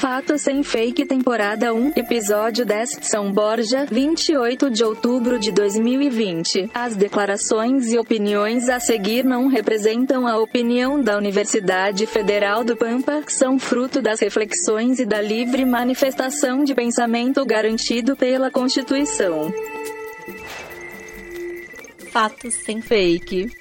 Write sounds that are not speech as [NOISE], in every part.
Fato Sem Fake Temporada 1, Episódio 10, São Borja, 28 de outubro de 2020. As declarações e opiniões a seguir não representam a opinião da Universidade Federal do Pampa, são fruto das reflexões e da livre manifestação de pensamento garantido pela Constituição. Fatos sem fake.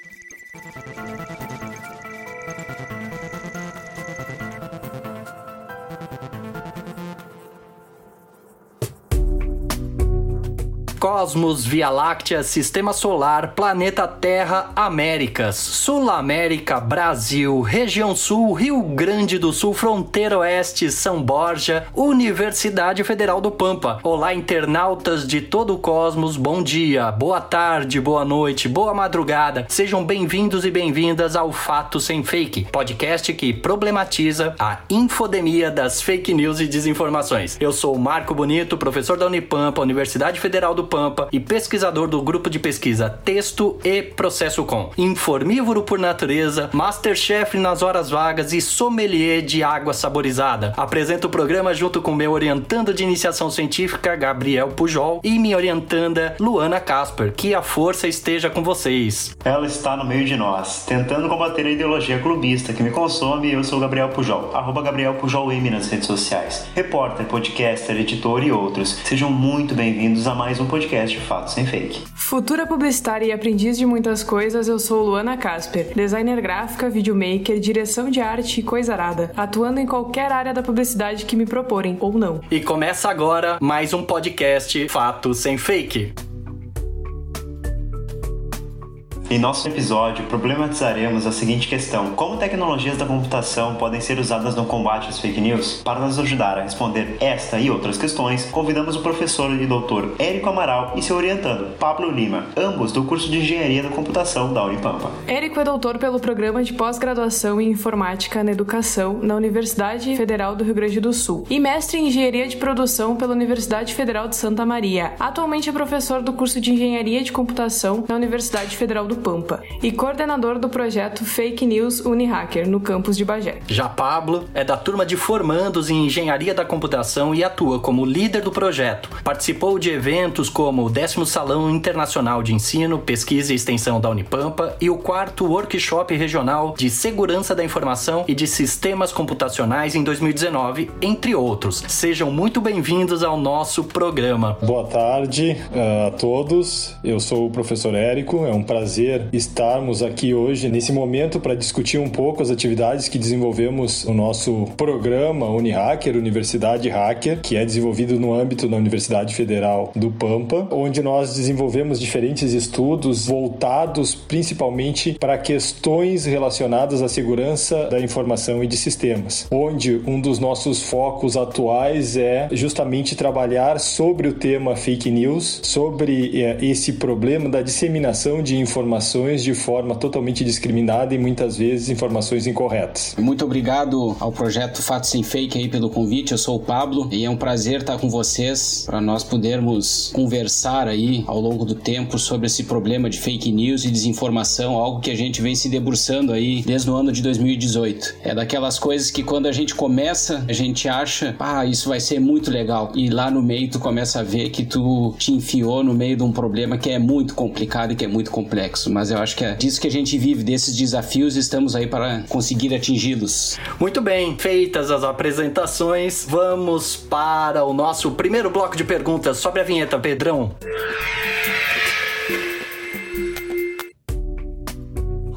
Cosmos, Via Láctea, Sistema Solar, Planeta Terra, Américas, Sul América, Brasil, Região Sul, Rio Grande do Sul, Fronteira Oeste, São Borja, Universidade Federal do Pampa. Olá, internautas de todo o cosmos, bom dia, boa tarde, boa noite, boa madrugada. Sejam bem-vindos e bem-vindas ao Fato Sem Fake, podcast que problematiza a infodemia das fake news e desinformações. Eu sou Marco Bonito, professor da Unipampa, Universidade Federal do Pampa e pesquisador do grupo de pesquisa Texto e Processo Com. Informívoro por natureza, masterchef nas horas vagas e sommelier de água saborizada. Apresento o programa junto com meu orientando de iniciação científica, Gabriel Pujol, e minha orientanda, Luana Casper. Que a força esteja com vocês. Ela está no meio de nós, tentando combater a ideologia clubista que me consome eu sou Gabriel Pujol, arroba Gabriel Pujol M nas redes sociais. Repórter, podcaster, editor e outros. Sejam muito bem-vindos a mais um podcast podcast Fato Sem Fake. Futura publicitária e aprendiz de muitas coisas, eu sou Luana Casper, designer gráfica, videomaker, direção de arte e coisa arada, atuando em qualquer área da publicidade que me proporem, ou não. E começa agora mais um podcast Fato Sem Fake. Em nosso episódio, problematizaremos a seguinte questão: como tecnologias da computação podem ser usadas no combate às fake news? Para nos ajudar a responder esta e outras questões, convidamos o professor e doutor Érico Amaral e seu orientando, Pablo Lima, ambos do curso de Engenharia da Computação da Unipampa. Érico é doutor pelo programa de pós-graduação em Informática na Educação na Universidade Federal do Rio Grande do Sul e mestre em Engenharia de Produção pela Universidade Federal de Santa Maria. Atualmente é professor do curso de Engenharia de Computação na Universidade Federal do Pampa e coordenador do projeto Fake News Unihacker no campus de Bagé. Já Pablo é da turma de formandos em Engenharia da Computação e atua como líder do projeto. Participou de eventos como o 10 Salão Internacional de Ensino, Pesquisa e Extensão da Unipampa e o quarto Workshop Regional de Segurança da Informação e de Sistemas Computacionais em 2019, entre outros. Sejam muito bem-vindos ao nosso programa. Boa tarde uh, a todos. Eu sou o professor Érico. É um prazer prazer estarmos aqui hoje, nesse momento, para discutir um pouco as atividades que desenvolvemos no nosso programa Unihacker, Universidade Hacker, que é desenvolvido no âmbito da Universidade Federal do Pampa, onde nós desenvolvemos diferentes estudos voltados principalmente para questões relacionadas à segurança da informação e de sistemas, onde um dos nossos focos atuais é justamente trabalhar sobre o tema fake news, sobre eh, esse problema da disseminação de informações informações de forma totalmente discriminada e muitas vezes informações incorretas. Muito obrigado ao projeto Fato Sem Fake aí pelo convite. Eu sou o Pablo e é um prazer estar com vocês para nós podermos conversar aí ao longo do tempo sobre esse problema de fake news e desinformação, algo que a gente vem se debruçando aí desde o ano de 2018. É daquelas coisas que quando a gente começa, a gente acha, ah, isso vai ser muito legal. E lá no meio tu começa a ver que tu te enfiou no meio de um problema que é muito complicado e que é muito complexo mas eu acho que é disso que a gente vive, desses desafios, estamos aí para conseguir atingi-los. Muito bem, feitas as apresentações, vamos para o nosso primeiro bloco de perguntas sobre a vinheta, Pedrão.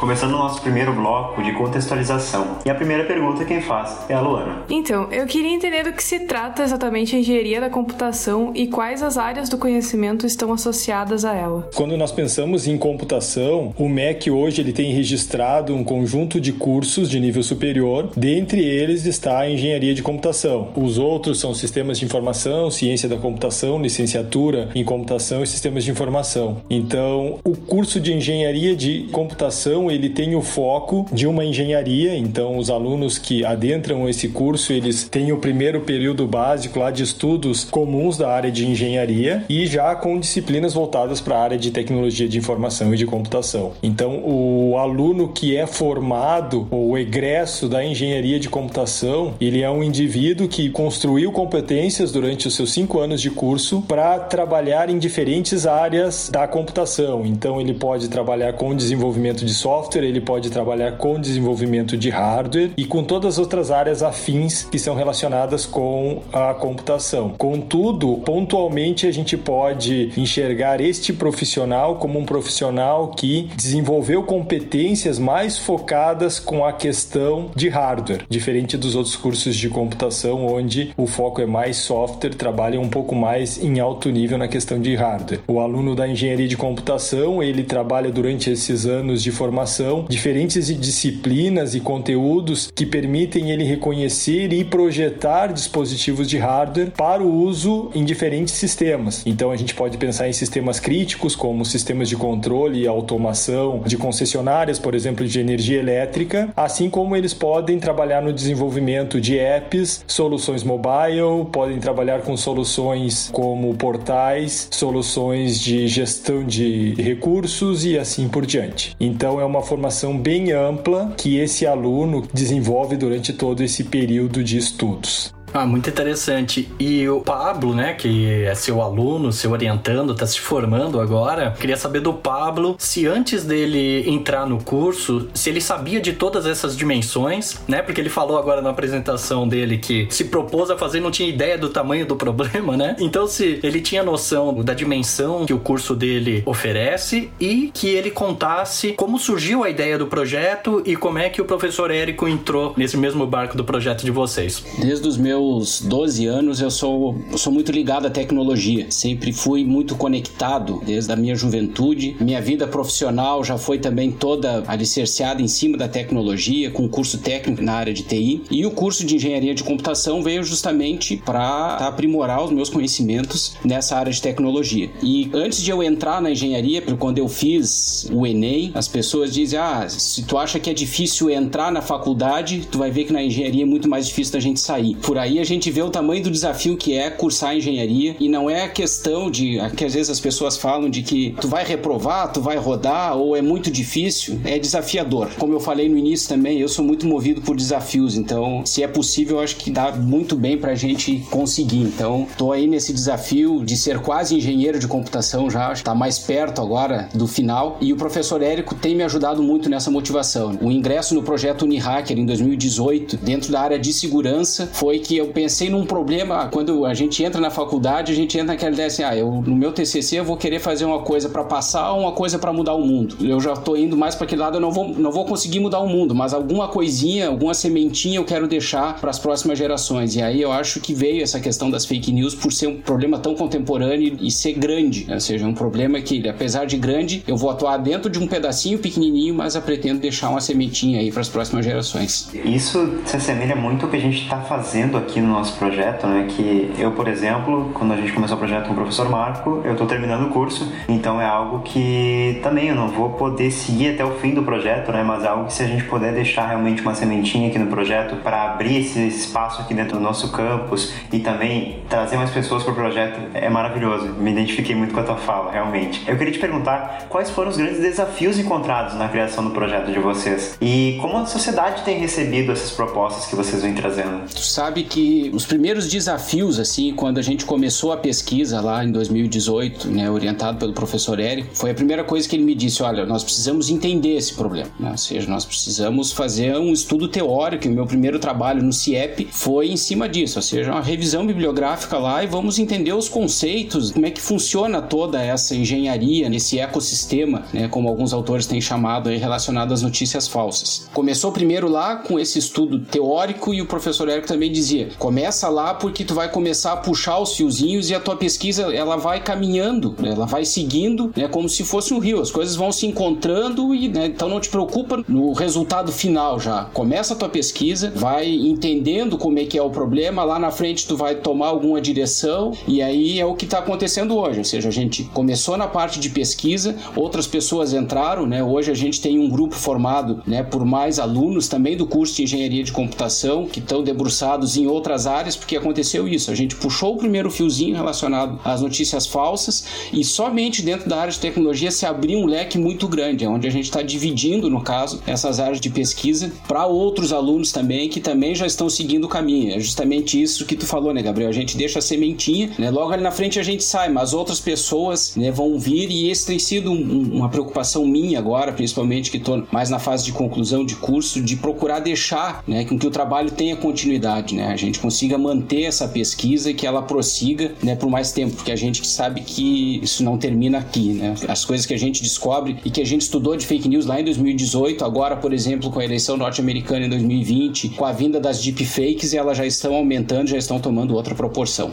Começando o nosso primeiro bloco de contextualização. E a primeira pergunta quem faz é a Luana. Então, eu queria entender do que se trata exatamente a engenharia da computação e quais as áreas do conhecimento estão associadas a ela. Quando nós pensamos em computação, o MEC hoje ele tem registrado um conjunto de cursos de nível superior, dentre eles está a engenharia de computação. Os outros são sistemas de informação, ciência da computação, licenciatura em computação e sistemas de informação. Então, o curso de engenharia de computação ele tem o foco de uma engenharia, então os alunos que adentram esse curso, eles têm o primeiro período básico lá de estudos comuns da área de engenharia e já com disciplinas voltadas para a área de tecnologia de informação e de computação. Então, o aluno que é formado ou egresso da engenharia de computação, ele é um indivíduo que construiu competências durante os seus cinco anos de curso para trabalhar em diferentes áreas da computação. Então, ele pode trabalhar com desenvolvimento de software, ele pode trabalhar com desenvolvimento de hardware e com todas as outras áreas afins que são relacionadas com a computação. Contudo, pontualmente a gente pode enxergar este profissional como um profissional que desenvolveu competências mais focadas com a questão de hardware, diferente dos outros cursos de computação onde o foco é mais software, trabalha um pouco mais em alto nível na questão de hardware. O aluno da engenharia de computação, ele trabalha durante esses anos de formação diferentes disciplinas e conteúdos que permitem ele reconhecer e projetar dispositivos de hardware para o uso em diferentes sistemas. Então a gente pode pensar em sistemas críticos como sistemas de controle e automação de concessionárias, por exemplo, de energia elétrica, assim como eles podem trabalhar no desenvolvimento de apps, soluções mobile, podem trabalhar com soluções como portais, soluções de gestão de recursos e assim por diante. Então é uma formação bem ampla que esse aluno desenvolve durante todo esse período de estudos. Ah, muito interessante. E o Pablo, né, que é seu aluno, seu orientando, tá se formando agora. Queria saber do Pablo se antes dele entrar no curso, se ele sabia de todas essas dimensões, né? Porque ele falou agora na apresentação dele que se propôs a fazer não tinha ideia do tamanho do [LAUGHS] problema, né? Então se ele tinha noção da dimensão que o curso dele oferece e que ele contasse como surgiu a ideia do projeto e como é que o professor Érico entrou nesse mesmo barco do projeto de vocês. Desde os meus meus 12 anos eu sou, eu sou muito ligado à tecnologia. Sempre fui muito conectado desde a minha juventude. Minha vida profissional já foi também toda alicerciada em cima da tecnologia, com curso técnico na área de TI. E o curso de engenharia de computação veio justamente para aprimorar os meus conhecimentos nessa área de tecnologia. E antes de eu entrar na engenharia, quando eu fiz o Enem, as pessoas dizem: ah, se tu acha que é difícil entrar na faculdade, tu vai ver que na engenharia é muito mais difícil da gente sair. Por aí aí a gente vê o tamanho do desafio que é cursar engenharia e não é a questão de que às vezes as pessoas falam de que tu vai reprovar, tu vai rodar ou é muito difícil, é desafiador. Como eu falei no início também, eu sou muito movido por desafios, então se é possível, eu acho que dá muito bem pra gente conseguir. Então, tô aí nesse desafio de ser quase engenheiro de computação já, tá mais perto agora do final e o professor Érico tem me ajudado muito nessa motivação. O ingresso no projeto Unihacker em 2018, dentro da área de segurança, foi que eu pensei num problema, quando a gente entra na faculdade, a gente entra naquela ideia assim, ah, eu, no meu TCC eu vou querer fazer uma coisa para passar uma coisa para mudar o mundo. Eu já tô indo mais para aquele lado, eu não vou, não vou conseguir mudar o mundo, mas alguma coisinha, alguma sementinha eu quero deixar para as próximas gerações. E aí eu acho que veio essa questão das fake news por ser um problema tão contemporâneo e ser grande, né? ou seja, um problema que, apesar de grande, eu vou atuar dentro de um pedacinho pequenininho, mas eu pretendo deixar uma sementinha aí para as próximas gerações. Isso se assemelha muito ao que a gente está fazendo aqui no nosso projeto, né? Que eu, por exemplo, quando a gente começou o projeto com o professor Marco, eu estou terminando o curso, então é algo que também eu não vou poder seguir até o fim do projeto, né? Mas é algo que se a gente puder deixar realmente uma sementinha aqui no projeto para abrir esse espaço aqui dentro do nosso campus e também trazer mais pessoas para o projeto é maravilhoso. Me identifiquei muito com a tua fala, realmente. Eu queria te perguntar quais foram os grandes desafios encontrados na criação do projeto de vocês e como a sociedade tem recebido essas propostas que vocês vêm trazendo. Tu sabe que os primeiros desafios, assim, quando a gente começou a pesquisa lá em 2018, né, orientado pelo professor Eric, foi a primeira coisa que ele me disse: olha, nós precisamos entender esse problema, né? ou seja, nós precisamos fazer um estudo teórico. E o meu primeiro trabalho no CIEP foi em cima disso, ou seja, uma revisão bibliográfica lá e vamos entender os conceitos, como é que funciona toda essa engenharia nesse ecossistema, né, como alguns autores têm chamado aí, relacionado às notícias falsas. Começou primeiro lá com esse estudo teórico e o professor Eric também dizia: Começa lá porque tu vai começar a puxar os fiozinhos e a tua pesquisa ela vai caminhando, né? ela vai seguindo, né? Como se fosse um rio. As coisas vão se encontrando e, né? Então não te preocupa no resultado final já. Começa a tua pesquisa, vai entendendo como é que é o problema, lá na frente tu vai tomar alguma direção e aí é o que está acontecendo hoje. Ou seja, a gente começou na parte de pesquisa, outras pessoas entraram, né? Hoje a gente tem um grupo formado, né? Por mais alunos também do curso de engenharia de computação que estão debruçados em outras áreas, porque aconteceu isso. A gente puxou o primeiro fiozinho relacionado às notícias falsas e somente dentro da área de tecnologia se abriu um leque muito grande, onde a gente está dividindo, no caso, essas áreas de pesquisa para outros alunos também que também já estão seguindo o caminho. É justamente isso que tu falou, né, Gabriel? A gente deixa a sementinha, né? Logo ali na frente a gente sai, mas outras pessoas né, vão vir e esse tem sido um, uma preocupação minha agora, principalmente que estou mais na fase de conclusão de curso, de procurar deixar né, com que o trabalho tenha continuidade, né? Gente consiga manter essa pesquisa e que ela prossiga né, por mais tempo, porque a gente sabe que isso não termina aqui, né? As coisas que a gente descobre e que a gente estudou de fake news lá em 2018, agora, por exemplo, com a eleição norte-americana em 2020, com a vinda das deepfakes, elas já estão aumentando, já estão tomando outra proporção.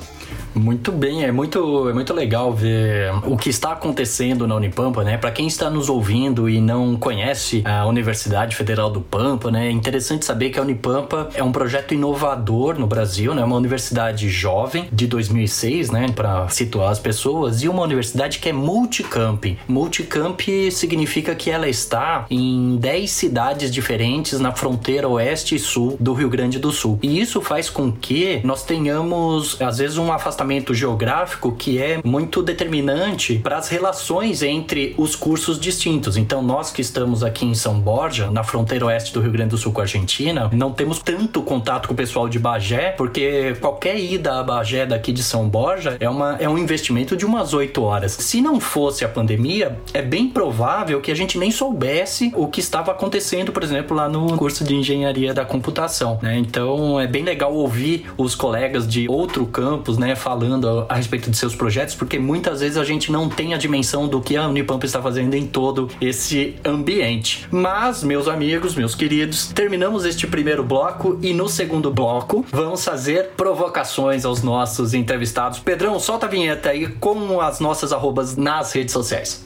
Muito bem, é muito, é muito legal ver o que está acontecendo na Unipampa, né? Para quem está nos ouvindo e não conhece a Universidade Federal do Pampa, né? É interessante saber que a Unipampa é um projeto inovador no Brasil, né? Uma universidade jovem de 2006, né? Para situar as pessoas, e uma universidade que é multicamp. Multicamp significa que ela está em 10 cidades diferentes na fronteira oeste e sul do Rio Grande do Sul. E isso faz com que nós tenhamos, às vezes, um afastamento afastamento geográfico que é muito determinante para as relações entre os cursos distintos. Então, nós que estamos aqui em São Borja, na fronteira oeste do Rio Grande do Sul com a Argentina, não temos tanto contato com o pessoal de Bagé, porque qualquer ida a Bagé daqui de São Borja é, uma, é um investimento de umas 8 horas. Se não fosse a pandemia, é bem provável que a gente nem soubesse o que estava acontecendo, por exemplo, lá no curso de engenharia da computação. Né? Então, é bem legal ouvir os colegas de outro campus, né, falando a, a, respeito de seus projetos, porque muitas vezes a gente não tem a dimensão do que a Unipampa está fazendo em todo esse ambiente. Mas, meus amigos, meus queridos, terminamos este primeiro bloco e no segundo bloco vamos fazer provocações aos nossos entrevistados. Pedrão, solta a vinheta aí com as nossas arrobas nas redes sociais.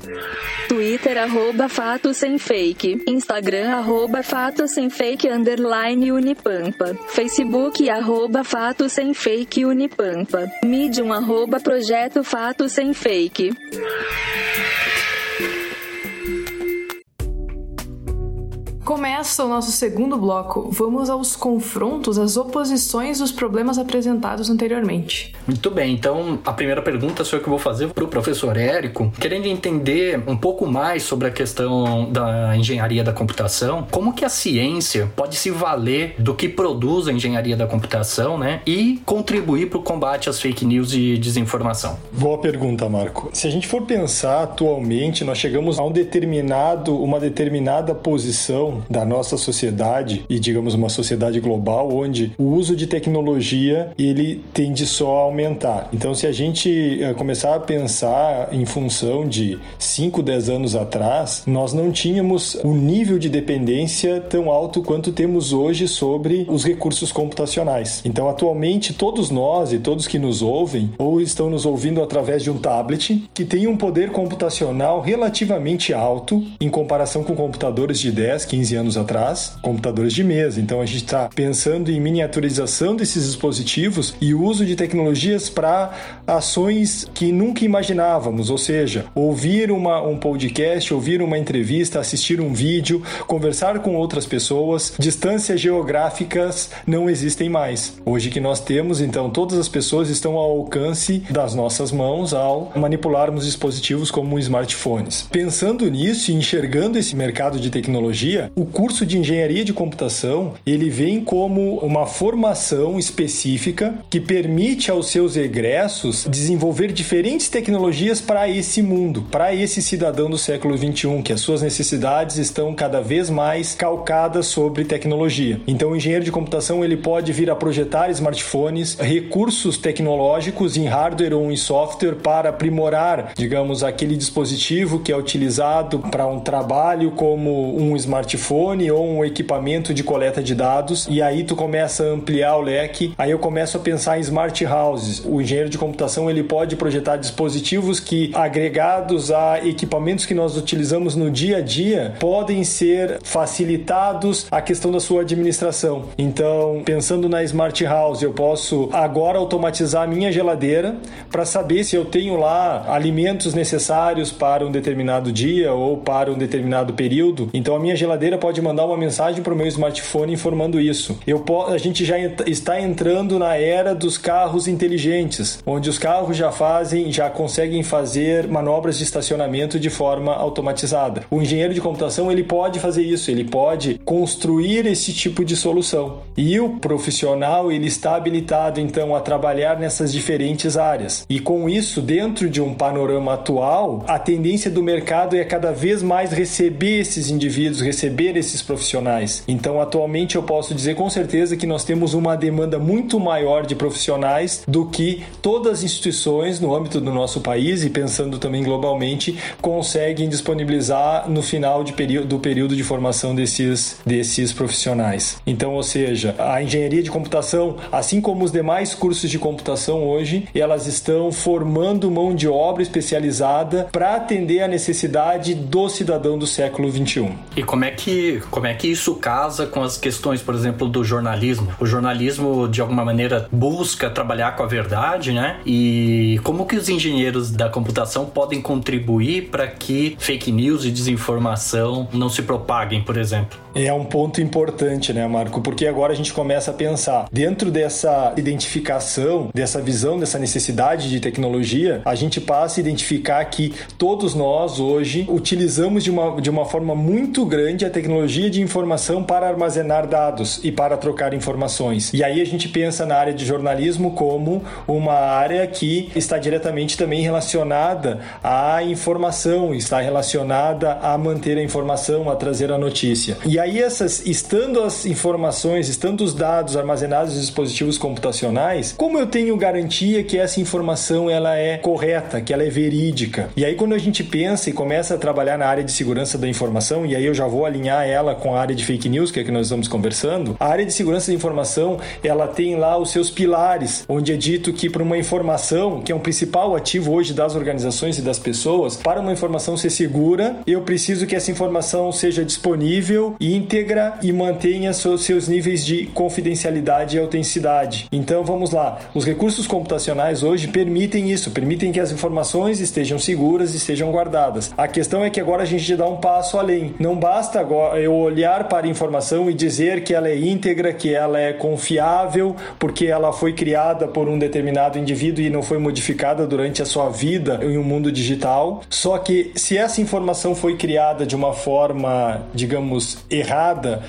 Twitter, arroba fato sem fake. Instagram, arroba fato sem fake, underline Unipampa. Facebook, arroba fato sem fake Unipampa. Medium arroba projeto fato sem fake. Começa o nosso segundo bloco. Vamos aos confrontos, às oposições dos problemas apresentados anteriormente. Muito bem, então a primeira pergunta sou eu que vou fazer para o professor Érico, querendo entender um pouco mais sobre a questão da engenharia da computação, como que a ciência pode se valer do que produz a engenharia da computação, né, e contribuir para o combate às fake news e desinformação. Boa pergunta, Marco. Se a gente for pensar atualmente, nós chegamos a um determinado, uma determinada posição da nossa sociedade e digamos uma sociedade global onde o uso de tecnologia ele tende só a aumentar. Então se a gente eh, começar a pensar em função de 5, 10 anos atrás, nós não tínhamos o nível de dependência tão alto quanto temos hoje sobre os recursos computacionais. Então atualmente todos nós e todos que nos ouvem ou estão nos ouvindo através de um tablet que tem um poder computacional relativamente alto em comparação com computadores de 10, 15 15 anos atrás, computadores de mesa. Então a gente está pensando em miniaturização desses dispositivos e uso de tecnologias para ações que nunca imaginávamos, ou seja, ouvir uma, um podcast, ouvir uma entrevista, assistir um vídeo, conversar com outras pessoas. Distâncias geográficas não existem mais. Hoje que nós temos, então, todas as pessoas estão ao alcance das nossas mãos ao manipularmos dispositivos como smartphones. Pensando nisso e enxergando esse mercado de tecnologia, o curso de engenharia de computação ele vem como uma formação específica que permite aos seus egressos desenvolver diferentes tecnologias para esse mundo, para esse cidadão do século 21, que as suas necessidades estão cada vez mais calcadas sobre tecnologia. Então, o engenheiro de computação ele pode vir a projetar smartphones, recursos tecnológicos em hardware ou em software para aprimorar, digamos, aquele dispositivo que é utilizado para um trabalho como um smartphone smartphone ou um equipamento de coleta de dados e aí tu começa a ampliar o leque. Aí eu começo a pensar em smart houses. O engenheiro de computação ele pode projetar dispositivos que agregados a equipamentos que nós utilizamos no dia a dia podem ser facilitados a questão da sua administração. Então, pensando na smart house, eu posso agora automatizar a minha geladeira para saber se eu tenho lá alimentos necessários para um determinado dia ou para um determinado período. Então, a minha geladeira pode mandar uma mensagem para o meu smartphone informando isso. Eu a gente já está entrando na era dos carros inteligentes, onde os carros já fazem, já conseguem fazer manobras de estacionamento de forma automatizada. O engenheiro de computação ele pode fazer isso, ele pode construir esse tipo de solução. E o profissional ele está habilitado então a trabalhar nessas diferentes áreas. E com isso, dentro de um panorama atual, a tendência do mercado é cada vez mais receber esses indivíduos, receber esses profissionais. Então, atualmente eu posso dizer com certeza que nós temos uma demanda muito maior de profissionais do que todas as instituições no âmbito do nosso país e pensando também globalmente conseguem disponibilizar no final de período, do período de formação desses, desses profissionais. Então, ou seja, a engenharia de computação, assim como os demais cursos de computação hoje, elas estão formando mão de obra especializada para atender a necessidade do cidadão do século 21. E como é que como é que isso casa com as questões, por exemplo, do jornalismo? O jornalismo de alguma maneira busca trabalhar com a verdade, né? E como que os engenheiros da computação podem contribuir para que fake news e desinformação não se propaguem, por exemplo? É um ponto importante, né, Marco? Porque agora a gente começa a pensar dentro dessa identificação, dessa visão, dessa necessidade de tecnologia, a gente passa a identificar que todos nós hoje utilizamos de uma, de uma forma muito grande a tecnologia de informação para armazenar dados e para trocar informações. E aí a gente pensa na área de jornalismo como uma área que está diretamente também relacionada à informação, está relacionada a manter a informação, a trazer a notícia. E aí essas, estando as informações, estando os dados armazenados em dispositivos computacionais, como eu tenho garantia que essa informação ela é correta, que ela é verídica? E aí quando a gente pensa e começa a trabalhar na área de segurança da informação, e aí eu já vou alinhar ela com a área de fake news, que é que nós estamos conversando, a área de segurança da informação, ela tem lá os seus pilares, onde é dito que para uma informação, que é um principal ativo hoje das organizações e das pessoas, para uma informação ser segura, eu preciso que essa informação seja disponível e íntegra e mantenha seus níveis de confidencialidade e autenticidade. Então vamos lá, os recursos computacionais hoje permitem isso, permitem que as informações estejam seguras e estejam guardadas. A questão é que agora a gente dá um passo além. Não basta agora eu olhar para a informação e dizer que ela é íntegra, que ela é confiável, porque ela foi criada por um determinado indivíduo e não foi modificada durante a sua vida em um mundo digital. Só que se essa informação foi criada de uma forma, digamos, errada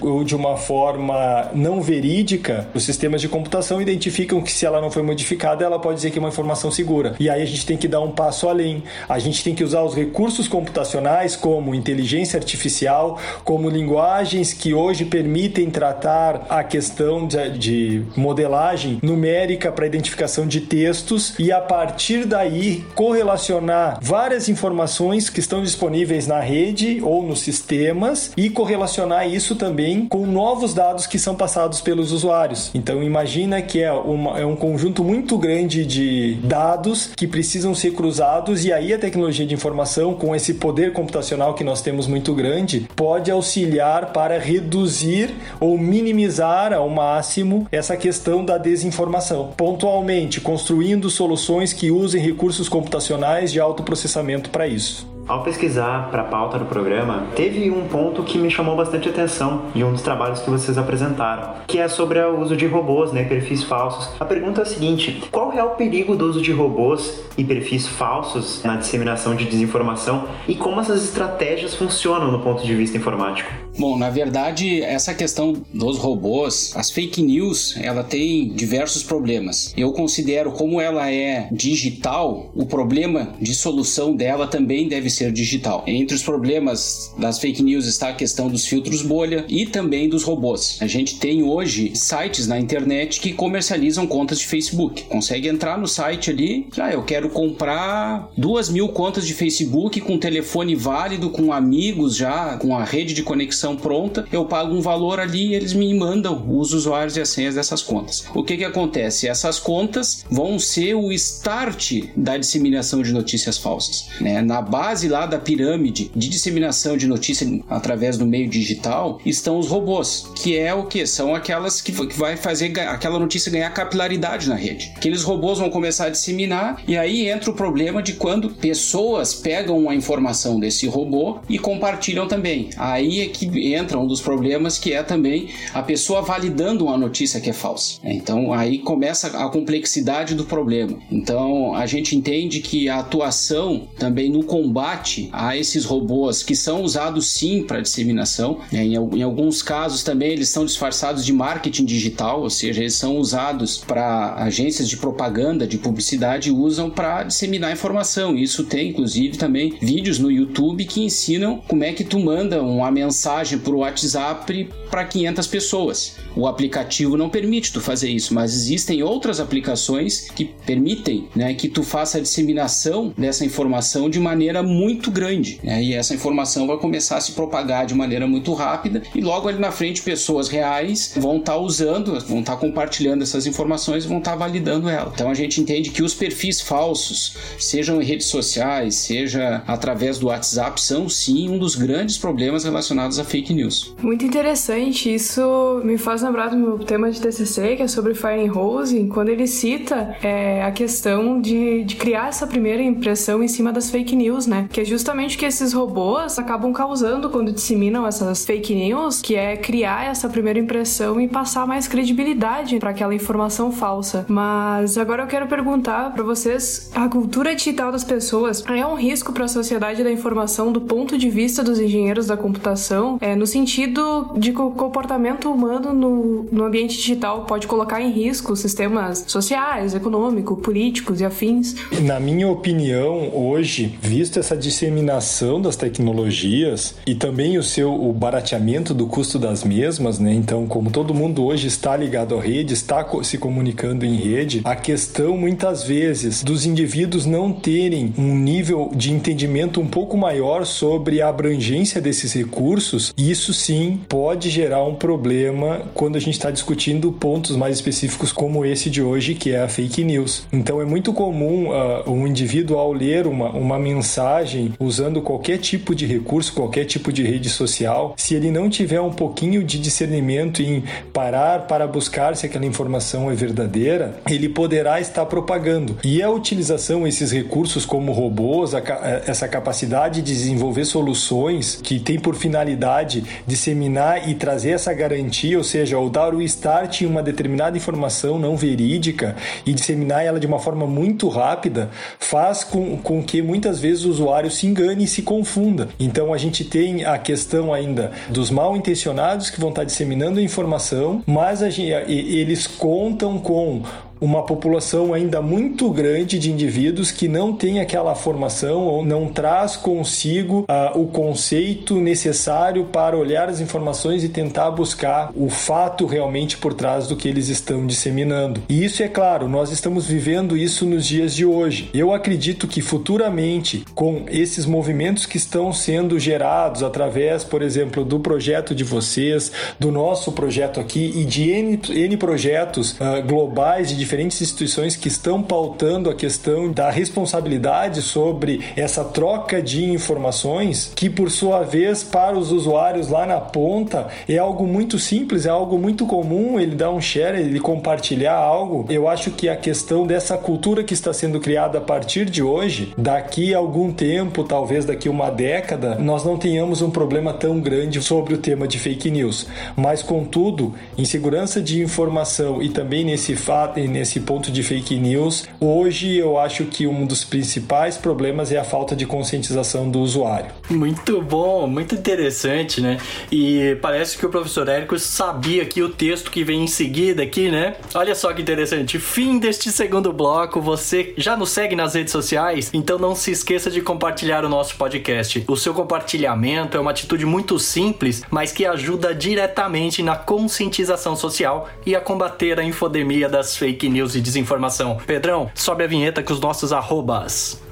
ou de uma forma não verídica, os sistemas de computação identificam que se ela não foi modificada, ela pode dizer que é uma informação segura. E aí a gente tem que dar um passo além. A gente tem que usar os recursos computacionais como inteligência artificial, como linguagens que hoje permitem tratar a questão de, de modelagem numérica para identificação de textos e a partir daí correlacionar várias informações que estão disponíveis na rede ou nos sistemas e correlacionar isso também com novos dados que são passados pelos usuários. Então imagina que é, uma, é um conjunto muito grande de dados que precisam ser cruzados e aí a tecnologia de informação com esse poder computacional que nós temos muito grande pode auxiliar para reduzir ou minimizar ao máximo essa questão da desinformação. Pontualmente, construindo soluções que usem recursos computacionais de alto processamento para isso. Ao pesquisar para a pauta do programa, teve um ponto que me chamou bastante atenção de um dos trabalhos que vocês apresentaram, que é sobre o uso de robôs, né, perfis falsos. A pergunta é a seguinte: qual é o perigo do uso de robôs e perfis falsos na disseminação de desinformação e como essas estratégias funcionam no ponto de vista informático? Bom, na verdade, essa questão dos robôs, as fake news, ela tem diversos problemas. Eu considero como ela é digital, o problema de solução dela também deve ser digital. Entre os problemas das fake news está a questão dos filtros bolha e também dos robôs. A gente tem hoje sites na internet que comercializam contas de Facebook. Consegue entrar no site ali, ah, eu quero comprar duas mil contas de Facebook com telefone válido, com amigos já, com a rede de conexão pronta. Eu pago um valor ali e eles me mandam os usuários e as senhas dessas contas. O que que acontece? Essas contas vão ser o start da disseminação de notícias falsas. Né? Na base lá da pirâmide de disseminação de notícias através do meio digital estão os robôs, que é o que? São aquelas que, que vai fazer aquela notícia ganhar capilaridade na rede. Aqueles robôs vão começar a disseminar e aí entra o problema de quando pessoas pegam a informação desse robô e compartilham também. Aí é que entra um dos problemas que é também a pessoa validando uma notícia que é falsa. Então aí começa a complexidade do problema. Então a gente entende que a atuação também no combate a esses robôs que são usados sim para disseminação, né? em, em alguns casos também eles são disfarçados de marketing digital, ou seja, eles são usados para agências de propaganda, de publicidade, usam para disseminar informação. Isso tem inclusive também vídeos no YouTube que ensinam como é que tu manda uma mensagem por WhatsApp para 500 pessoas. O aplicativo não permite tu fazer isso, mas existem outras aplicações que permitem né, que tu faça a disseminação dessa informação de maneira muito grande. Né? E essa informação vai começar a se propagar de maneira muito rápida e logo ali na frente pessoas reais vão estar tá usando, vão estar tá compartilhando essas informações e vão estar tá validando ela. Então a gente entende que os perfis falsos, sejam em redes sociais, seja através do WhatsApp, são sim um dos grandes problemas relacionados a fake news. Muito interessante, isso me faz lembrar do meu tema de TCC, que é sobre Firehose, quando ele cita é, a questão de, de criar essa primeira impressão em cima das fake news, né? Que é justamente que esses robôs acabam causando quando disseminam essas fake news, que é criar essa primeira impressão e passar mais credibilidade para aquela informação falsa. Mas agora eu quero perguntar para vocês, a cultura digital das pessoas é um risco para a sociedade da informação do ponto de vista dos engenheiros da computação, é no sentido de que o comportamento humano no, no ambiente digital pode colocar em risco sistemas sociais, econômicos, políticos e afins? Na minha opinião, hoje, visto essa disseminação das tecnologias e também o seu o barateamento do custo das mesmas, né? Então, como todo mundo hoje está ligado à rede, está se comunicando em rede, a questão muitas vezes dos indivíduos não terem um nível de entendimento um pouco maior sobre a abrangência desses recursos, isso sim pode gerar um problema quando a gente está discutindo pontos mais específicos como esse de hoje, que é a fake news. Então é muito comum uh, um indivíduo ao ler uma, uma mensagem usando qualquer tipo de recurso, qualquer tipo de rede social, se ele não tiver um pouquinho de discernimento em parar para buscar se aquela informação é verdadeira, ele poderá estar propagando. E a utilização esses recursos como robôs, a, essa capacidade de desenvolver soluções que tem por finalidade disseminar e trazer essa garantia, ou seja, ou dar o start em uma determinada informação não verídica e disseminar ela de uma forma muito rápida, faz com, com que muitas vezes o usuário se engane e se confunda. Então a gente tem a questão ainda dos mal intencionados que vão estar disseminando a informação, mas a gente, eles contam com uma população ainda muito grande de indivíduos que não tem aquela formação ou não traz consigo uh, o conceito necessário para olhar as informações e tentar buscar o fato realmente por trás do que eles estão disseminando. E isso é claro, nós estamos vivendo isso nos dias de hoje. Eu acredito que futuramente, com esses movimentos que estão sendo gerados através, por exemplo, do projeto de vocês, do nosso projeto aqui e de N, N projetos uh, globais de diferentes diferentes instituições que estão pautando a questão da responsabilidade sobre essa troca de informações, que por sua vez, para os usuários lá na ponta, é algo muito simples, é algo muito comum ele dar um share, ele compartilhar algo. Eu acho que a questão dessa cultura que está sendo criada a partir de hoje, daqui a algum tempo, talvez daqui uma década, nós não tenhamos um problema tão grande sobre o tema de fake news. Mas, contudo, em segurança de informação e também nesse fato, esse ponto de fake news. Hoje eu acho que um dos principais problemas é a falta de conscientização do usuário. Muito bom, muito interessante, né? E parece que o professor Érico sabia que o texto que vem em seguida aqui, né? Olha só que interessante. Fim deste segundo bloco. Você já nos segue nas redes sociais? Então não se esqueça de compartilhar o nosso podcast. O seu compartilhamento é uma atitude muito simples, mas que ajuda diretamente na conscientização social e a combater a infodemia das fake news e desinformação. Pedrão, sobe a vinheta com os nossos arrobas.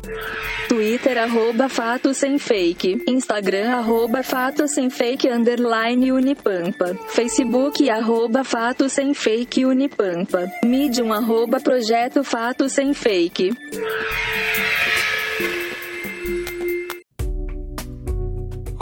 Twitter, arroba Fato Sem Fake. Instagram, arroba Fato Sem Fake, underline Unipampa. Facebook, arroba Fato Sem Fake Unipampa. Medium, arroba Projeto Fato Sem Fake.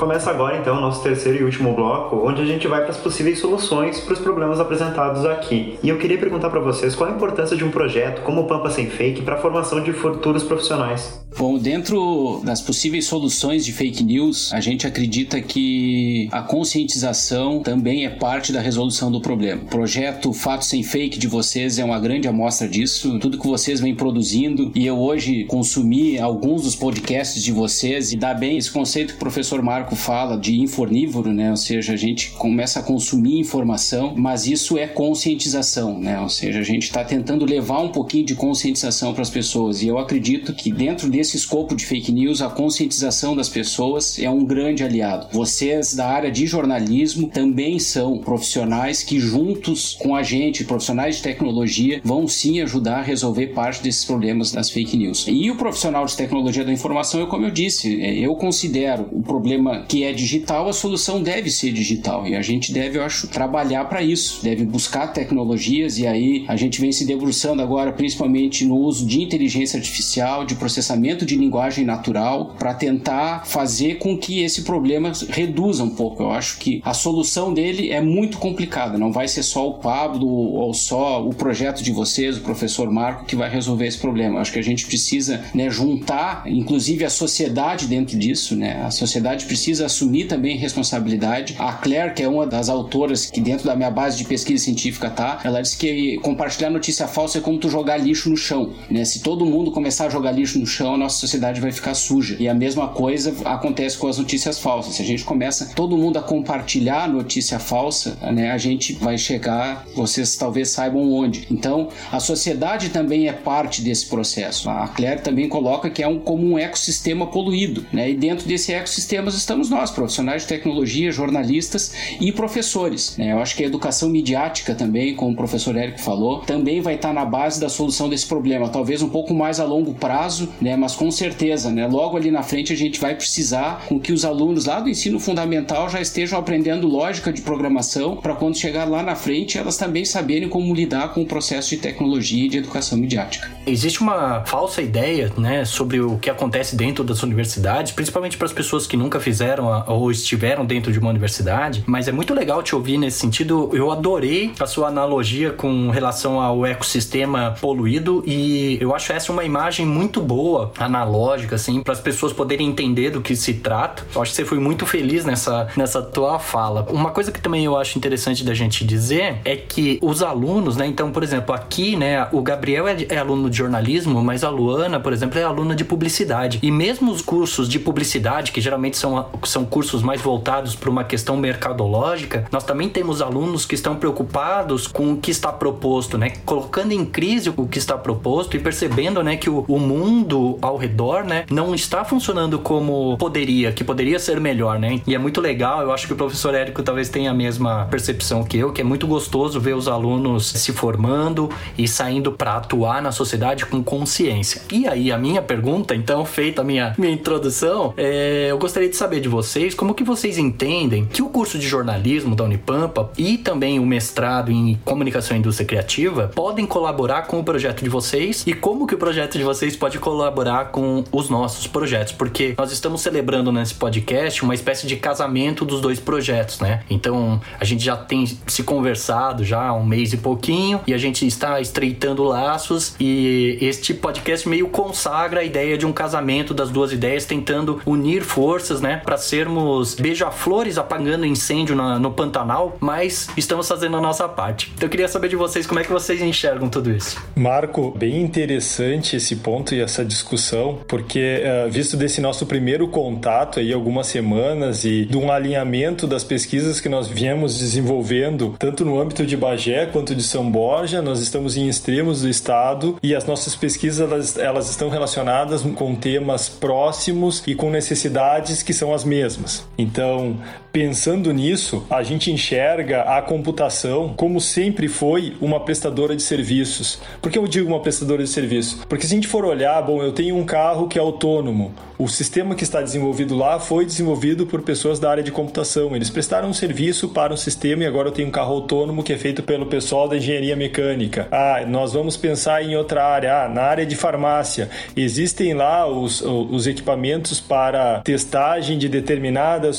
Começa agora então o nosso terceiro e último bloco, onde a gente vai para as possíveis soluções para os problemas apresentados aqui. E eu queria perguntar para vocês qual a importância de um projeto como o Pampa Sem Fake para a formação de futuros profissionais. Bom, dentro das possíveis soluções de fake news, a gente acredita que a conscientização também é parte da resolução do problema. O projeto Fato Sem Fake de vocês é uma grande amostra disso, tudo que vocês vêm produzindo, e eu hoje consumi alguns dos podcasts de vocês e dá bem esse conceito que o professor Marco fala de infornívoro, né? Ou seja, a gente começa a consumir informação, mas isso é conscientização, né? Ou seja, a gente está tentando levar um pouquinho de conscientização para as pessoas. E eu acredito que dentro desse escopo de fake news, a conscientização das pessoas é um grande aliado. Vocês da área de jornalismo também são profissionais que juntos com a gente, profissionais de tecnologia, vão sim ajudar a resolver parte desses problemas das fake news. E o profissional de tecnologia da informação, é como eu disse, é, eu considero o problema que é digital, a solução deve ser digital e a gente deve, eu acho, trabalhar para isso, deve buscar tecnologias e aí a gente vem se debruçando agora principalmente no uso de inteligência artificial, de processamento de linguagem natural, para tentar fazer com que esse problema reduza um pouco. Eu acho que a solução dele é muito complicada, não vai ser só o Pablo ou só o projeto de vocês, o professor Marco, que vai resolver esse problema. Eu acho que a gente precisa né, juntar, inclusive a sociedade dentro disso, né? A sociedade precisa precisa assumir também responsabilidade. A Claire, que é uma das autoras que dentro da minha base de pesquisa científica tá, ela disse que compartilhar notícia falsa é como tu jogar lixo no chão, né? Se todo mundo começar a jogar lixo no chão, a nossa sociedade vai ficar suja. E a mesma coisa acontece com as notícias falsas. Se a gente começa todo mundo a compartilhar notícia falsa, né, a gente vai chegar, vocês talvez saibam onde. Então, a sociedade também é parte desse processo. A Claire também coloca que é um como um ecossistema poluído, né? E dentro desse ecossistema estamos somos nós, profissionais de tecnologia, jornalistas e professores. Né? Eu acho que a educação midiática também, como o professor Érico falou, também vai estar na base da solução desse problema. Talvez um pouco mais a longo prazo, né? mas com certeza, né? logo ali na frente a gente vai precisar com que os alunos lá do ensino fundamental já estejam aprendendo lógica de programação para quando chegar lá na frente elas também saberem como lidar com o processo de tecnologia e de educação midiática. Existe uma falsa ideia né, sobre o que acontece dentro das universidades, principalmente para as pessoas que nunca fizeram fizeram ou estiveram dentro de uma universidade, mas é muito legal te ouvir nesse sentido. Eu adorei a sua analogia com relação ao ecossistema poluído e eu acho essa uma imagem muito boa, analógica, assim, para as pessoas poderem entender do que se trata. Eu acho que você foi muito feliz nessa, nessa tua fala. Uma coisa que também eu acho interessante da gente dizer é que os alunos, né? Então, por exemplo, aqui, né, o Gabriel é, é aluno de jornalismo, mas a Luana, por exemplo, é aluna de publicidade. E mesmo os cursos de publicidade, que geralmente são são cursos mais voltados para uma questão mercadológica, nós também temos alunos que estão preocupados com o que está proposto, né? Colocando em crise o que está proposto e percebendo, né, que o, o mundo ao redor, né, não está funcionando como poderia, que poderia ser melhor, né? E é muito legal, eu acho que o professor Érico talvez tenha a mesma percepção que eu, que é muito gostoso ver os alunos se formando e saindo para atuar na sociedade com consciência. E aí, a minha pergunta, então, feita a minha, minha introdução, é, eu gostaria de saber de vocês como que vocês entendem que o curso de jornalismo da Unipampa e também o mestrado em comunicação e indústria criativa podem colaborar com o projeto de vocês e como que o projeto de vocês pode colaborar com os nossos projetos, porque nós estamos celebrando nesse podcast uma espécie de casamento dos dois projetos, né? Então, a gente já tem se conversado já há um mês e pouquinho e a gente está estreitando laços e este podcast meio consagra a ideia de um casamento das duas ideias, tentando unir forças, né, para sermos beija-flores apagando incêndio na, no Pantanal, mas estamos fazendo a nossa parte. Então eu queria saber de vocês como é que vocês enxergam tudo isso. Marco, bem interessante esse ponto e essa discussão, porque uh, visto desse nosso primeiro contato aí algumas semanas e de um alinhamento das pesquisas que nós viemos desenvolvendo, tanto no âmbito de Bagé quanto de São Borja, nós estamos em extremos do estado e as nossas pesquisas elas, elas estão relacionadas com temas próximos e com necessidades que são as mesmas. Então, Pensando nisso, a gente enxerga a computação como sempre foi uma prestadora de serviços. Por que eu digo uma prestadora de serviço? Porque se a gente for olhar, bom, eu tenho um carro que é autônomo. O sistema que está desenvolvido lá foi desenvolvido por pessoas da área de computação. Eles prestaram um serviço para um sistema e agora eu tenho um carro autônomo que é feito pelo pessoal da engenharia mecânica. Ah, nós vamos pensar em outra área. Ah, na área de farmácia. Existem lá os, os equipamentos para testagem de determinadas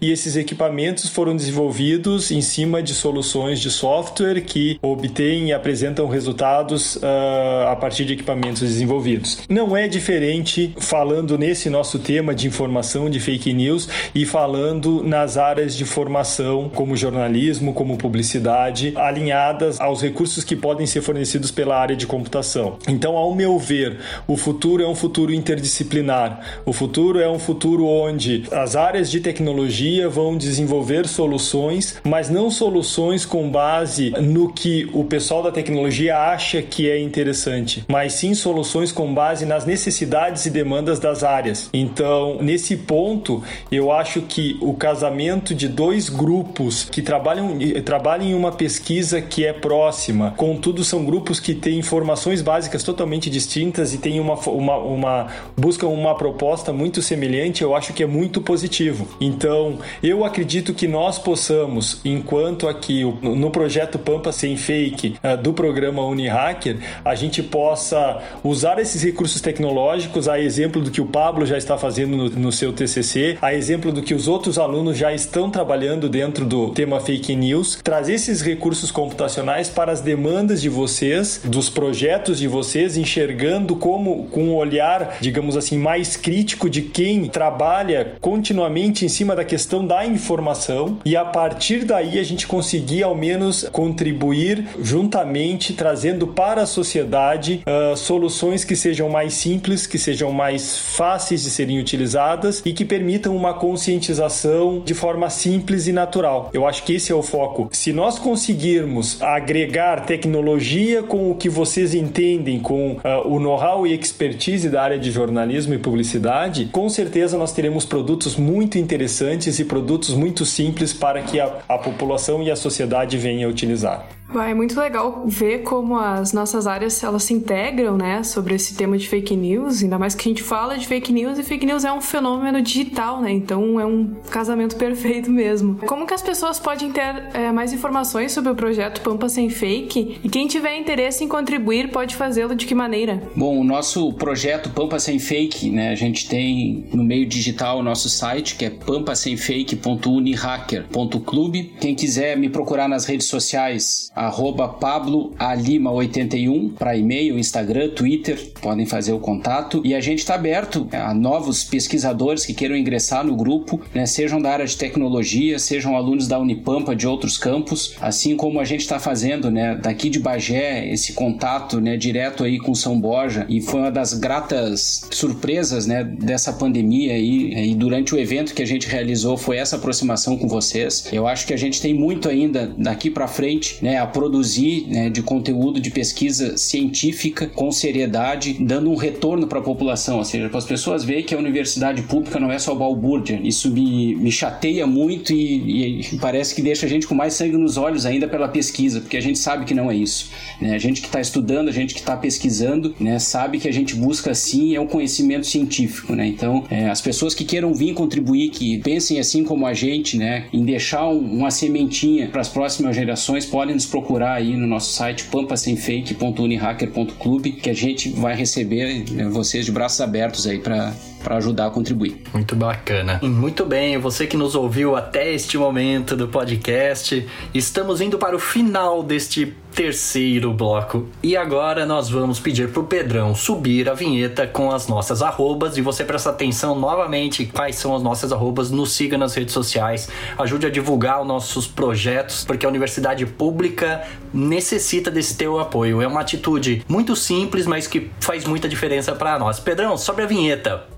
e esses equipamentos foram desenvolvidos em cima de soluções de software que obtêm e apresentam resultados uh, a partir de equipamentos desenvolvidos. Não é diferente falando nesse nosso tema de informação de fake news e falando nas áreas de formação como jornalismo, como publicidade, alinhadas aos recursos que podem ser fornecidos pela área de computação. Então, ao meu ver, o futuro é um futuro interdisciplinar. O futuro é um futuro onde as áreas de tecnologia tecnologia vão desenvolver soluções, mas não soluções com base no que o pessoal da tecnologia acha que é interessante, mas sim soluções com base nas necessidades e demandas das áreas. Então, nesse ponto, eu acho que o casamento de dois grupos que trabalham, trabalham em uma pesquisa que é próxima, contudo, são grupos que têm informações básicas totalmente distintas e têm uma, uma, uma buscam uma proposta muito semelhante, eu acho que é muito positivo. Então, eu acredito que nós possamos, enquanto aqui no projeto Pampa Sem Fake eh, do programa Unihacker, a gente possa usar esses recursos tecnológicos, a exemplo do que o Pablo já está fazendo no, no seu TCC, a exemplo do que os outros alunos já estão trabalhando dentro do tema fake news, trazer esses recursos computacionais para as demandas de vocês, dos projetos de vocês, enxergando como com um olhar, digamos assim, mais crítico de quem trabalha continuamente em cima da questão da informação e a partir daí a gente conseguir ao menos contribuir juntamente trazendo para a sociedade uh, soluções que sejam mais simples, que sejam mais fáceis de serem utilizadas e que permitam uma conscientização de forma simples e natural. Eu acho que esse é o foco. Se nós conseguirmos agregar tecnologia com o que vocês entendem, com uh, o know-how e expertise da área de jornalismo e publicidade, com certeza nós teremos produtos muito interessantes interessantes e produtos muito simples para que a, a população e a sociedade venham a utilizar. É muito legal ver como as nossas áreas elas se integram, né, sobre esse tema de fake news, ainda mais que a gente fala de fake news e fake news é um fenômeno digital, né, então é um casamento [LAUGHS] perfeito mesmo. Como que as pessoas podem ter é, mais informações sobre o projeto Pampa Sem Fake e quem tiver interesse em contribuir pode fazê-lo de que maneira? Bom, o nosso projeto Pampa Sem Fake, né, a gente tem no meio digital o nosso site que é pampasemfake.unihacker.club. Quem quiser me procurar nas redes sociais arroba Pablo Alima81 para e-mail, Instagram, Twitter, podem fazer o contato. E a gente está aberto a novos pesquisadores que queiram ingressar no grupo, né, sejam da área de tecnologia, sejam alunos da Unipampa de outros campos, assim como a gente está fazendo né, daqui de Bagé, esse contato né, direto aí com São Borja. E foi uma das gratas surpresas né, dessa pandemia aí, e durante o evento que a gente realizou foi essa aproximação com vocês. Eu acho que a gente tem muito ainda daqui para frente né, a produzir né, de conteúdo de pesquisa científica com seriedade, dando um retorno para a população, ou seja, para as pessoas verem que a universidade pública não é só balbúrdia. Isso me, me chateia muito e, e, parece que deixa a gente com mais sangue nos olhos ainda pela pesquisa, porque a gente sabe que não é isso. Né? A gente que está estudando, a gente que está pesquisando, né, sabe que a gente busca sim é um conhecimento científico. Né? Então, é, as pessoas que queiram vir contribuir, que pensem assim como a gente, né, em deixar um, uma sementinha para as próximas gerações, podem nos procurar aí no nosso site pampasemfake.unihacker.club que a gente vai receber né, vocês de braços abertos aí para para ajudar a contribuir. Muito bacana. Muito bem, você que nos ouviu até este momento do podcast, estamos indo para o final deste terceiro bloco. E agora nós vamos pedir pro Pedrão subir a vinheta com as nossas arrobas e você presta atenção novamente quais são as nossas arrobas, nos siga nas redes sociais, ajude a divulgar os nossos projetos, porque a universidade pública necessita desse teu apoio. É uma atitude muito simples, mas que faz muita diferença para nós. Pedrão, sobe a vinheta.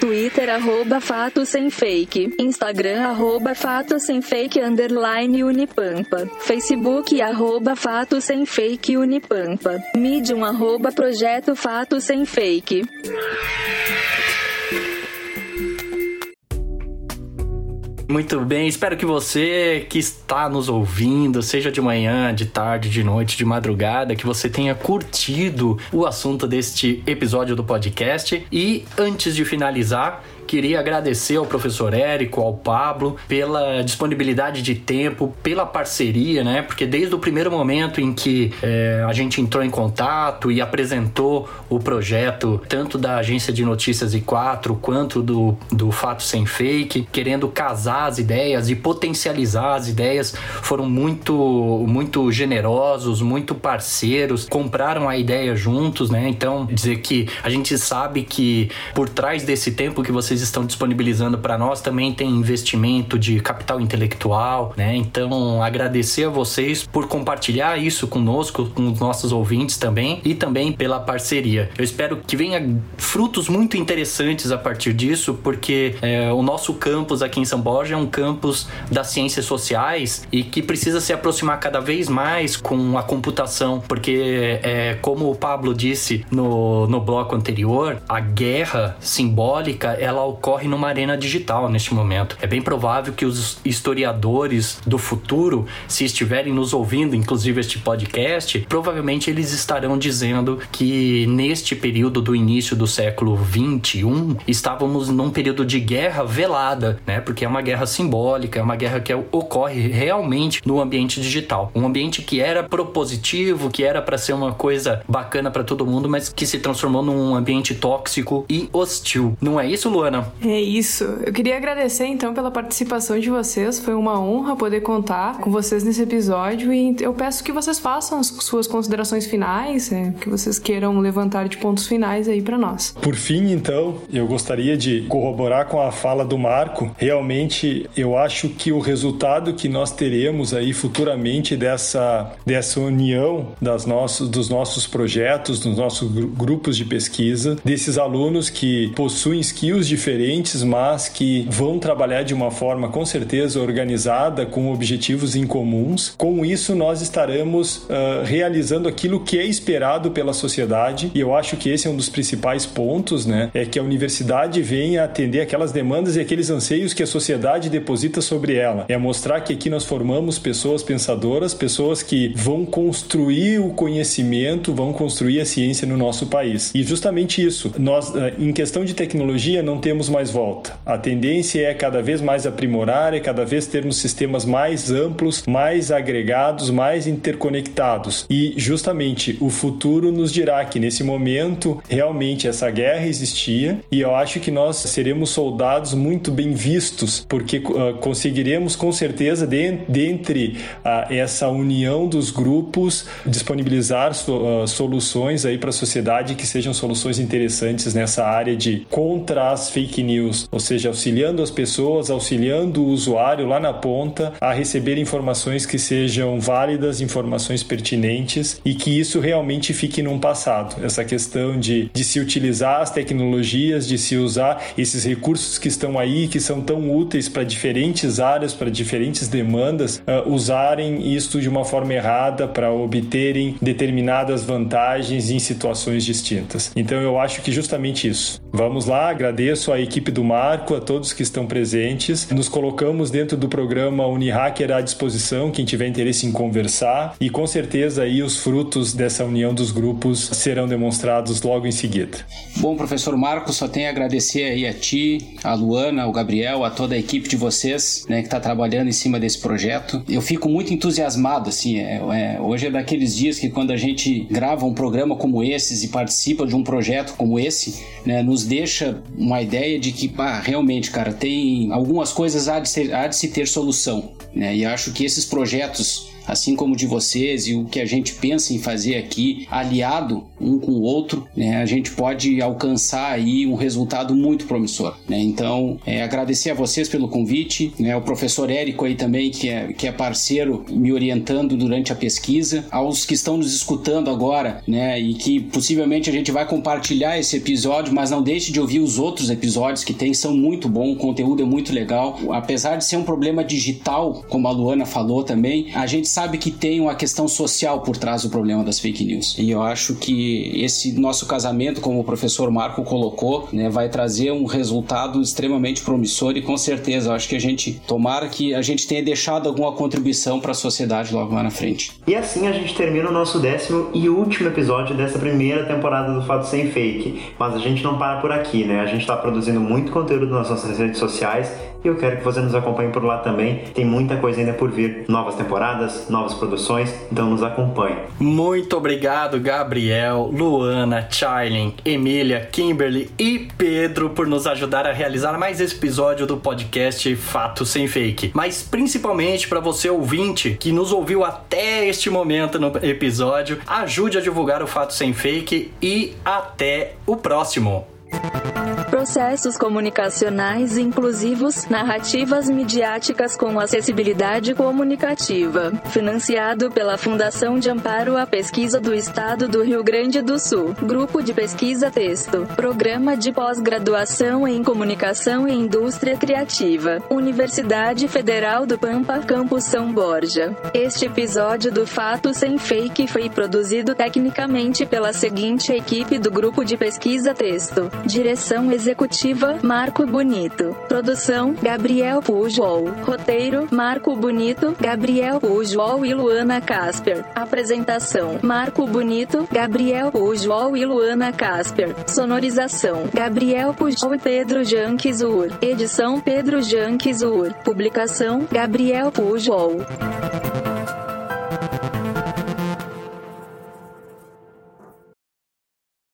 Twitter, arroba Fato Sem Fake. Instagram, arroba Fato Sem Fake, underline Unipampa. Facebook, arroba Fato Sem Fake Unipampa. Medium, arroba Projeto Fato Sem Fake. Muito bem, espero que você que está nos ouvindo, seja de manhã, de tarde, de noite, de madrugada, que você tenha curtido o assunto deste episódio do podcast. E antes de finalizar, Queria agradecer ao professor Érico, ao Pablo, pela disponibilidade de tempo, pela parceria, né? Porque desde o primeiro momento em que é, a gente entrou em contato e apresentou o projeto, tanto da agência de notícias I4 quanto do, do Fato Sem Fake, querendo casar as ideias e potencializar as ideias, foram muito, muito generosos, muito parceiros, compraram a ideia juntos, né? Então, dizer que a gente sabe que por trás desse tempo que vocês estão disponibilizando para nós também tem investimento de capital intelectual, né? Então, agradecer a vocês por compartilhar isso conosco, com os nossos ouvintes também e também pela parceria. Eu espero que venha frutos muito interessantes a partir disso, porque é, o nosso campus aqui em São Borja é um campus das ciências sociais e que precisa se aproximar cada vez mais com a computação, porque é, como o Pablo disse no, no bloco anterior, a guerra simbólica ela ocorre numa arena digital neste momento. É bem provável que os historiadores do futuro, se estiverem nos ouvindo, inclusive este podcast, provavelmente eles estarão dizendo que neste período do início do século 21 estávamos num período de guerra velada, né? Porque é uma guerra simbólica, é uma guerra que ocorre realmente no ambiente digital, um ambiente que era propositivo, que era para ser uma coisa bacana para todo mundo, mas que se transformou num ambiente tóxico e hostil. Não é isso, Luana? É isso. Eu queria agradecer então pela participação de vocês. Foi uma honra poder contar com vocês nesse episódio e eu peço que vocês façam as suas considerações finais, é, que vocês queiram levantar de pontos finais aí para nós. Por fim, então, eu gostaria de corroborar com a fala do Marco. Realmente, eu acho que o resultado que nós teremos aí futuramente dessa dessa união das nossos dos nossos projetos, dos nossos grupos de pesquisa, desses alunos que possuem skills diferentes diferentes, mas que vão trabalhar de uma forma com certeza organizada, com objetivos em comuns. Com isso, nós estaremos uh, realizando aquilo que é esperado pela sociedade, e eu acho que esse é um dos principais pontos, né? É que a universidade venha atender aquelas demandas e aqueles anseios que a sociedade deposita sobre ela. É mostrar que aqui nós formamos pessoas pensadoras, pessoas que vão construir o conhecimento, vão construir a ciência no nosso país. E justamente isso, nós, em questão de tecnologia, não temos mais volta. A tendência é cada vez mais aprimorar, é cada vez termos sistemas mais amplos, mais agregados, mais interconectados. E justamente o futuro nos dirá que nesse momento realmente essa guerra existia e eu acho que nós seremos soldados muito bem vistos, porque uh, conseguiremos com certeza, de, dentre uh, essa união dos grupos, disponibilizar so, uh, soluções aí para a sociedade que sejam soluções interessantes nessa área de contra as fake news, ou seja, auxiliando as pessoas, auxiliando o usuário lá na ponta a receber informações que sejam válidas, informações pertinentes e que isso realmente fique num passado. Essa questão de, de se utilizar as tecnologias, de se usar esses recursos que estão aí, que são tão úteis para diferentes áreas, para diferentes demandas, uh, usarem isto de uma forma errada para obterem determinadas vantagens em situações distintas. Então eu acho que justamente isso. Vamos lá, agradeço a equipe do Marco, a todos que estão presentes. Nos colocamos dentro do programa Unihacker à disposição, quem tiver interesse em conversar, e com certeza aí os frutos dessa união dos grupos serão demonstrados logo em seguida. Bom, professor Marco, só tenho a agradecer aí a ti, a Luana, ao Gabriel, a toda a equipe de vocês, né, que está trabalhando em cima desse projeto. Eu fico muito entusiasmado, assim, é, é, hoje é daqueles dias que quando a gente grava um programa como esses e participa de um projeto como esse, né, nos deixa uma ideia de que, ah, realmente, cara, tem algumas coisas há de, ser, há de se ter solução. Né? E acho que esses projetos assim como de vocês e o que a gente pensa em fazer aqui, aliado um com o outro, né, a gente pode alcançar aí um resultado muito promissor. Né? Então, é, agradecer a vocês pelo convite, né, o professor Érico aí também, que é, que é parceiro me orientando durante a pesquisa, aos que estão nos escutando agora, né, e que possivelmente a gente vai compartilhar esse episódio, mas não deixe de ouvir os outros episódios que tem, são muito bons, o conteúdo é muito legal. Apesar de ser um problema digital, como a Luana falou também, a gente sabe que tem uma questão social por trás do problema das fake news. E eu acho que esse nosso casamento, como o professor Marco colocou, né, vai trazer um resultado extremamente promissor e com certeza eu acho que a gente tomara que a gente tenha deixado alguma contribuição para a sociedade logo lá na frente. E assim a gente termina o nosso décimo e último episódio dessa primeira temporada do Fato Sem Fake. Mas a gente não para por aqui, né? A gente está produzindo muito conteúdo nas nossas redes sociais e eu quero que você nos acompanhe por lá também. Tem muita coisa ainda por vir. Novas temporadas, novas produções, então nos acompanhe. Muito obrigado, Gabriel, Luana, Charlene, Emília, Kimberly e Pedro por nos ajudar a realizar mais esse episódio do podcast Fato Sem Fake. Mas principalmente para você ouvinte que nos ouviu até este momento no episódio, ajude a divulgar o Fato Sem Fake e até o próximo. Processos comunicacionais inclusivos, narrativas midiáticas com acessibilidade comunicativa. Financiado pela Fundação de Amparo à Pesquisa do Estado do Rio Grande do Sul. Grupo de Pesquisa Texto. Programa de Pós-Graduação em Comunicação e Indústria Criativa. Universidade Federal do Pampa, Campus São Borja. Este episódio do Fato Sem Fake foi produzido tecnicamente pela seguinte equipe do Grupo de Pesquisa Texto. Direção executiva: Marco Bonito. Produção: Gabriel Pujol. Roteiro: Marco Bonito, Gabriel Pujol e Luana Casper. Apresentação: Marco Bonito, Gabriel Pujol e Luana Casper. Sonorização: Gabriel Pujol e Pedro Janquizur. Edição: Pedro Janquizur. Publicação: Gabriel Pujol.